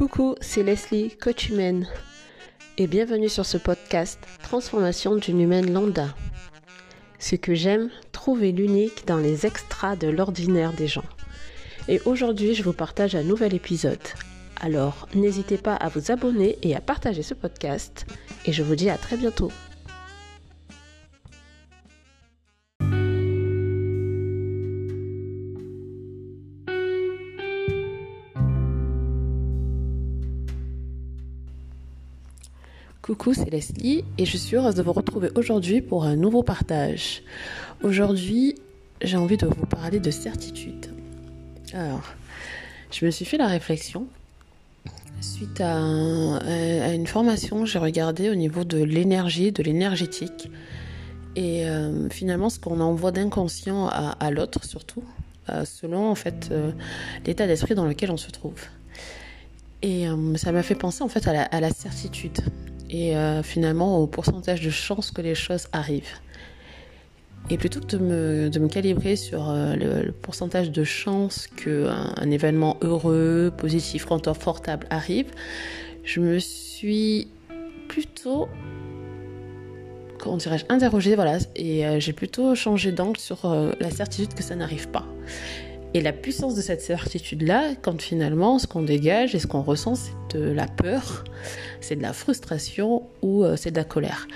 Coucou, c'est Leslie, coach humaine, et bienvenue sur ce podcast Transformation d'une humaine lambda. Ce que j'aime, trouver l'unique dans les extras de l'ordinaire des gens. Et aujourd'hui, je vous partage un nouvel épisode. Alors, n'hésitez pas à vous abonner et à partager ce podcast, et je vous dis à très bientôt. Coucou, c'est Leslie et je suis heureuse de vous retrouver aujourd'hui pour un nouveau partage. Aujourd'hui, j'ai envie de vous parler de certitude. Alors, je me suis fait la réflexion suite à, une formation j'ai regardé au niveau de l'énergie, de l'énergétique et euh, finalement ce qu'on envoie d'inconscient à, l'autre surtout, euh, selon en fait euh, l'état d'esprit dans lequel on se trouve. Et ça m'a fait penser en fait à la certitude et euh, finalement au pourcentage de chances que les choses arrivent. Et plutôt que de me, de me calibrer sur euh, le, pourcentage de chances qu'un un événement heureux, positif, confortable arrive, je me suis plutôt, comment dirais-je, interrogée, voilà, et euh, j'ai plutôt changé d'angle sur la certitude que ça n'arrive pas. Et la puissance de cette certitude-là, quand finalement ce qu'on dégage et ce qu'on ressent, c'est de la peur, c'est de la frustration ou euh, c'est de la colère.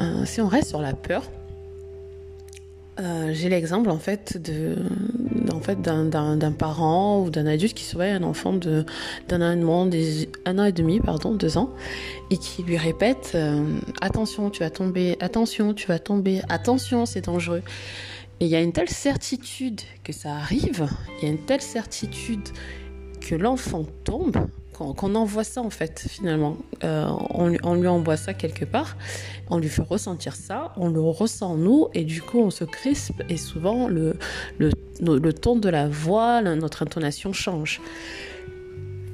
Euh, si on reste sur la peur, euh, j'ai l'exemple en fait de en fait d'un parent ou d'un adulte qui surveille un enfant d'un an, un an et demi pardon deux ans et qui lui répète attention tu vas tomber attention tu vas tomber attention c'est dangereux et il y a une telle certitude que ça arrive, il y a une telle certitude que l'enfant tombe, qu'on envoie ça en fait finalement. Euh, on, lui envoie ça quelque part, on lui fait ressentir ça, on le ressent nous et du coup on se crispe et souvent le, le, ton de la voix, notre intonation change.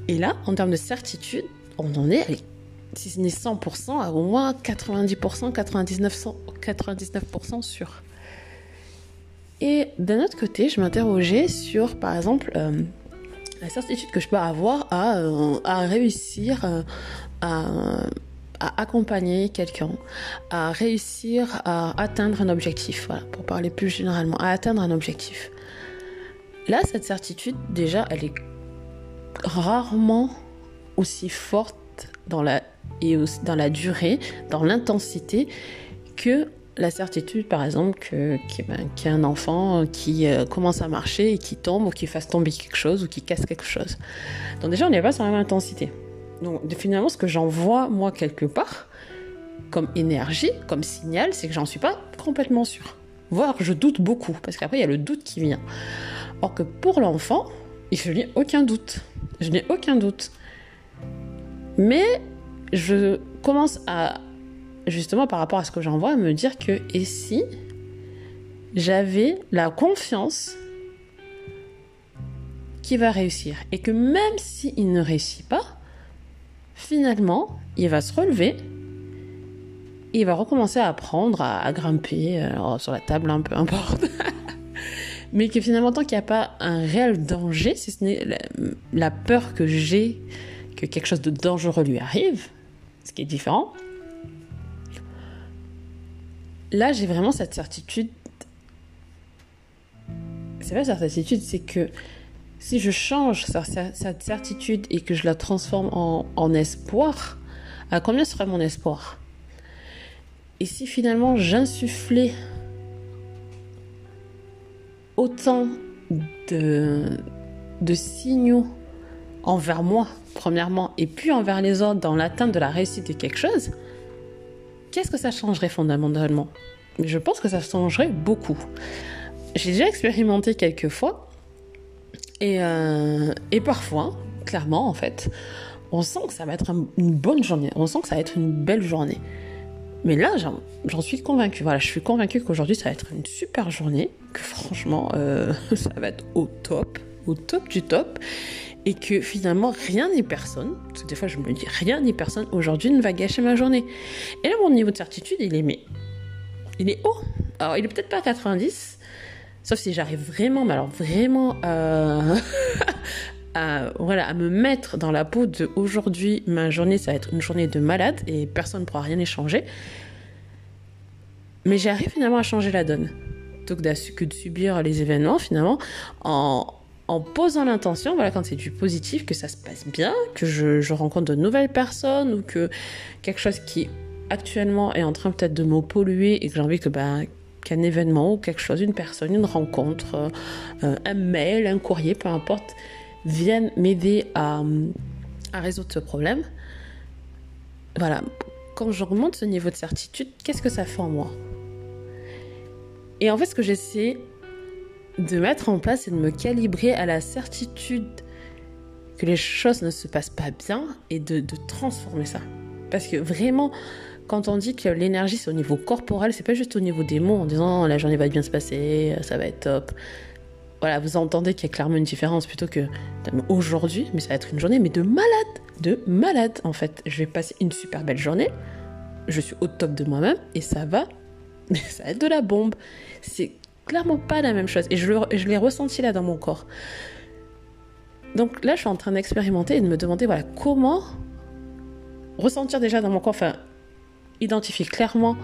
Et là, en termes de certitude, on en est, si ce n'est 100%, à au moins 90%, 99%, 99% sûr. Et d'un autre côté, je m'interrogeais sur, par exemple, euh, la certitude que je peux avoir à, euh, réussir euh, à, à, accompagner quelqu'un, à réussir à atteindre un objectif, voilà, pour parler plus généralement, à atteindre un objectif. Là, cette certitude, déjà, elle est rarement aussi forte dans la, et dans la durée, dans l'intensité, que la certitude, par exemple, qu'il ben, y a un enfant qui euh, commence à marcher et qui tombe ou qui fasse tomber quelque chose ou qui casse quelque chose. Donc déjà, on n'est pas sur la même intensité. Donc finalement, ce que j'envoie, moi, quelque part, comme énergie, comme signal, c'est que j'en suis pas complètement sûre. Voire, je doute beaucoup, parce qu'après, il y a le doute qui vient. Or que pour l'enfant, je n'ai aucun doute. Je n'ai aucun doute. Mais je commence à justement par rapport à ce que j'envoie, me dire que et si j'avais la confiance qu'il va réussir et que même s'il ne réussit pas, finalement, il va se relever et il va recommencer à apprendre à, grimper euh, sur la table, un peu importe. Mais que finalement, tant qu'il n'y a pas un réel danger, si ce n'est la peur que j'ai que quelque chose de dangereux lui arrive, ce qui est différent, là, j'ai vraiment cette certitude. C'est pas cette certitude, c'est que si je change cette certitude et que je la transforme en, espoir, à combien serait mon espoir? Et si finalement j'insufflais autant de, de signaux envers moi, premièrement, et puis envers les autres dans l'atteinte de la réussite de quelque chose, qu'est-ce que ça changerait fondamentalement? Je pense que ça changerait beaucoup. J'ai déjà expérimenté quelques fois et, euh, parfois, clairement en fait, on sent que ça va être une bonne journée, on sent que ça va être une belle journée. Mais là, j'en suis convaincue. Voilà, je suis convaincue qu'aujourd'hui, ça va être une super journée, que franchement, euh, ça va être au top, au top du top et que finalement rien ni personne, parce que des fois je me dis rien ni personne aujourd'hui ne va gâcher ma journée. Et là mon niveau de certitude il est mais il est haut. Alors il est peut-être pas à 90, sauf si j'arrive vraiment, mais alors vraiment euh, à, voilà, à me mettre dans la peau de aujourd'hui, ma journée, ça va être une journée de malade et personne ne pourra rien échanger. Mais j'arrive finalement à changer la donne. Plutôt que de subir les événements, finalement, en, en posant l'intention, voilà, quand c'est du positif, que ça se passe bien, que je, rencontre de nouvelles personnes ou que quelque chose qui actuellement est en train peut-être de me polluer et que j'ai envie que ben, qu'un événement ou quelque chose, une personne, une rencontre, euh, un mail, un courrier, peu importe, vienne m'aider à, à résoudre ce problème. Voilà, quand je remonte ce niveau de certitude, qu'est-ce que ça fait en moi? Et en fait, ce que j'essaie de mettre en place et de me calibrer à la certitude que les choses ne se passent pas bien et de, transformer ça. Parce que vraiment, quand on dit que l'énergie c'est au niveau corporel, c'est pas juste au niveau des mots en disant la journée va bien se passer, ça va être top. Voilà, vous entendez qu'il y a clairement une différence plutôt que aujourd'hui, mais ça va être une journée mais de malade, de malade en fait. Je vais passer une super belle journée, je suis au top de moi-même et ça va, ça va être de la bombe. C'est clairement pas la même chose. Et je, je l'ai ressenti là dans mon corps. Donc là, je suis en train d'expérimenter et de me demander, voilà, comment ressentir déjà dans mon corps, enfin, identifier clairement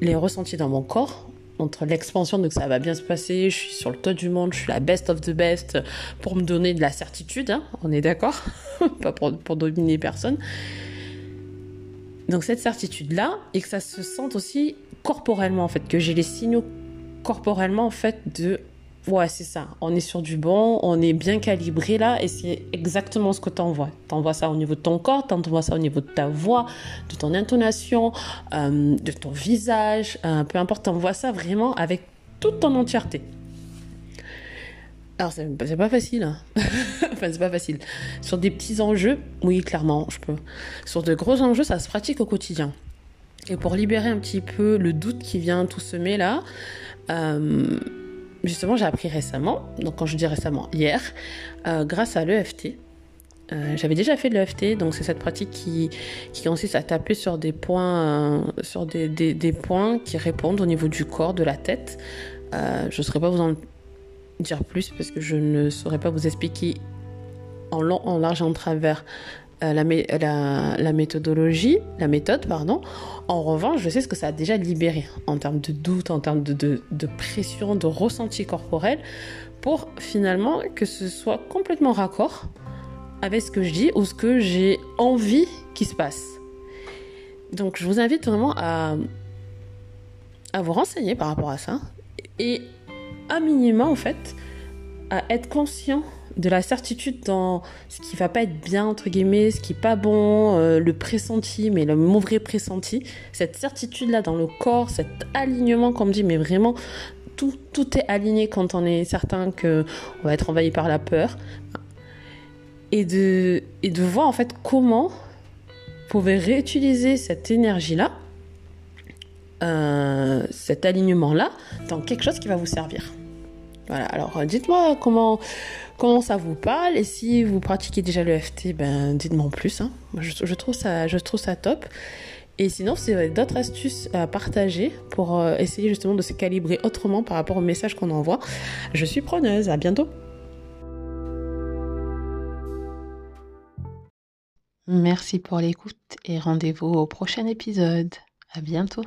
les ressentis dans mon corps, entre l'expansion, donc ça va bien se passer, je suis sur le toit du monde, je suis la best of the best, pour me donner de la certitude, hein, on est d'accord Pas pour, pour dominer personne. Donc cette certitude-là, et que ça se sente aussi corporellement, en fait, que j'ai les signaux corporellement en fait de ouais c'est ça. On est sur du bon on est bien calibré là et c'est exactement ce que tu envoies tu envoies ça au niveau de ton corps tu envoies ça au niveau de ta voix de ton intonation euh, de ton visage euh, peu importe tu envoies ça vraiment avec toute ton entièreté. Alors c'est pas facile hein. enfin c'est pas facile. Sur des petits enjeux oui clairement je peux. Sur de gros enjeux ça se pratique au quotidien et pour libérer un petit peu le doute qui vient tout semer là, euh, justement, j'ai appris récemment, donc quand je dis récemment, hier, euh, grâce à l'EFT. Euh, j'avais déjà fait de l'EFT, donc c'est cette pratique qui, consiste à taper sur des points, sur des, des, points qui répondent au niveau du corps, de la tête. je ne saurais pas vous en dire plus parce que je ne saurais pas vous expliquer en long, en large et en travers la, la, méthodologie, la méthode, pardon. En revanche, je sais ce que ça a déjà libéré en termes de doute, en termes de, de, pression, de ressenti corporel, pour finalement que ce soit complètement raccord avec ce que je dis ou ce que j'ai envie qu'il se passe. Donc je vous invite vraiment à, à vous renseigner par rapport à ça et à minima en fait à être conscient de la certitude dans ce qui va pas être bien entre guillemets, ce qui est pas bon, euh, le pressenti, mais le mauvais pressenti, cette certitude là dans le corps, cet alignement comme dit, mais vraiment tout, tout est aligné quand on est certain que on va être envahi par la peur. Et de et de voir en fait comment vous pouvez réutiliser cette énergie là, euh, cet alignement là dans quelque chose qui va vous servir. Voilà, alors dites-moi comment, comment ça vous parle et si vous pratiquez déjà le FT, ben dites-moi en plus. Hein. Je, trouve ça, je trouve ça top. Et sinon, si vous avez d'autres astuces à partager pour euh, essayer justement de se calibrer autrement par rapport au message qu'on envoie, je suis preneuse. À bientôt. Merci pour l'écoute et rendez-vous au prochain épisode. À bientôt.